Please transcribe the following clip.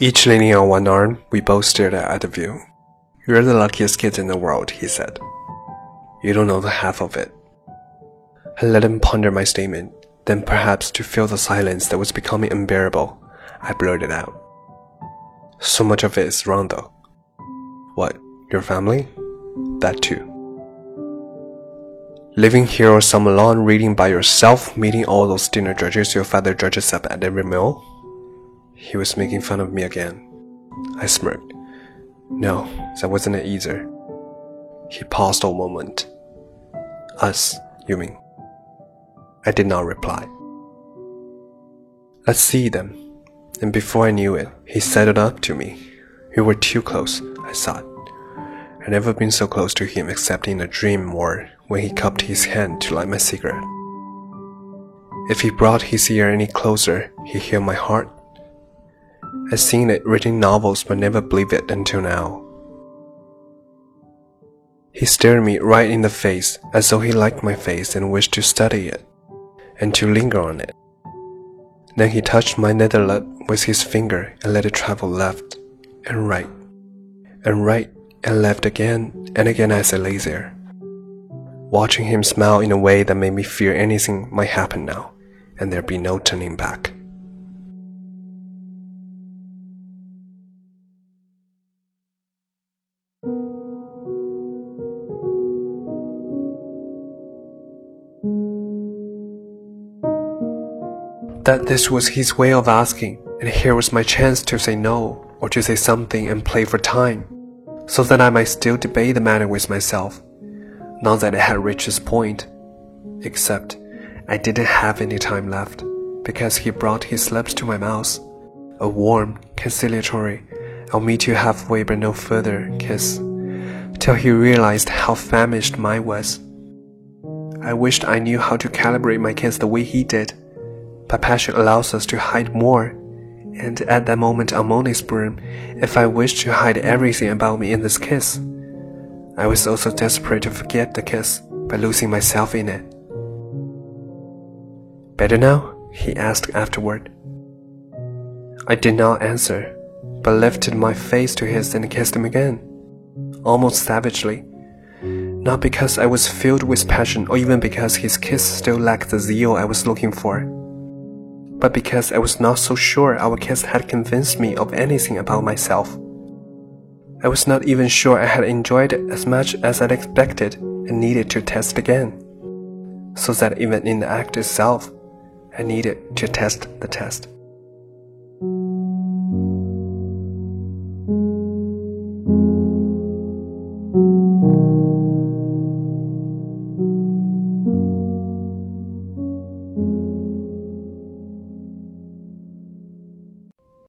Each leaning on one arm, we both stared at the view. You're the luckiest kid in the world, he said. You don't know the half of it. I let him ponder my statement, then perhaps to fill the silence that was becoming unbearable, I blurted out. So much of it is wrong though. What, your family? That too. Living here or some alone reading by yourself, meeting all those dinner judges your father judges up at every meal? He was making fun of me again. I smirked. No, that wasn't it either. He paused a moment. Us, you mean? I did not reply. Let's see them. And before I knew it, he sidled up to me. We were too close, I thought. I'd never been so close to him except in a dream or when he cupped his hand to light my cigarette. If he brought his ear any closer, he'd hear my heart. I'd seen it written novels but never believed it until now. He stared me right in the face as though he liked my face and wished to study it and to linger on it. Then he touched my nether lip with his finger and let it travel left and right and right and left again and again as I lay there, watching him smile in a way that made me fear anything might happen now, and there'd be no turning back. That this was his way of asking, and here was my chance to say no, or to say something and play for time so that I might still debate the matter with myself, now that it had reached this point. Except I didn't have any time left, because he brought his lips to my mouth, a warm, conciliatory, I'll meet you halfway but no further kiss, till he realized how famished mine was. I wished I knew how to calibrate my kiss the way he did, but passion allows us to hide more and at that moment I'm on Monet's berm, if I wished to hide everything about me in this kiss. I was also desperate to forget the kiss by losing myself in it. Better now? he asked afterward. I did not answer, but lifted my face to his and kissed him again, almost savagely. Not because I was filled with passion or even because his kiss still lacked the zeal I was looking for but because I was not so sure our kiss had convinced me of anything about myself. I was not even sure I had enjoyed it as much as I'd expected and needed to test again. So that even in the act itself, I needed to test the test.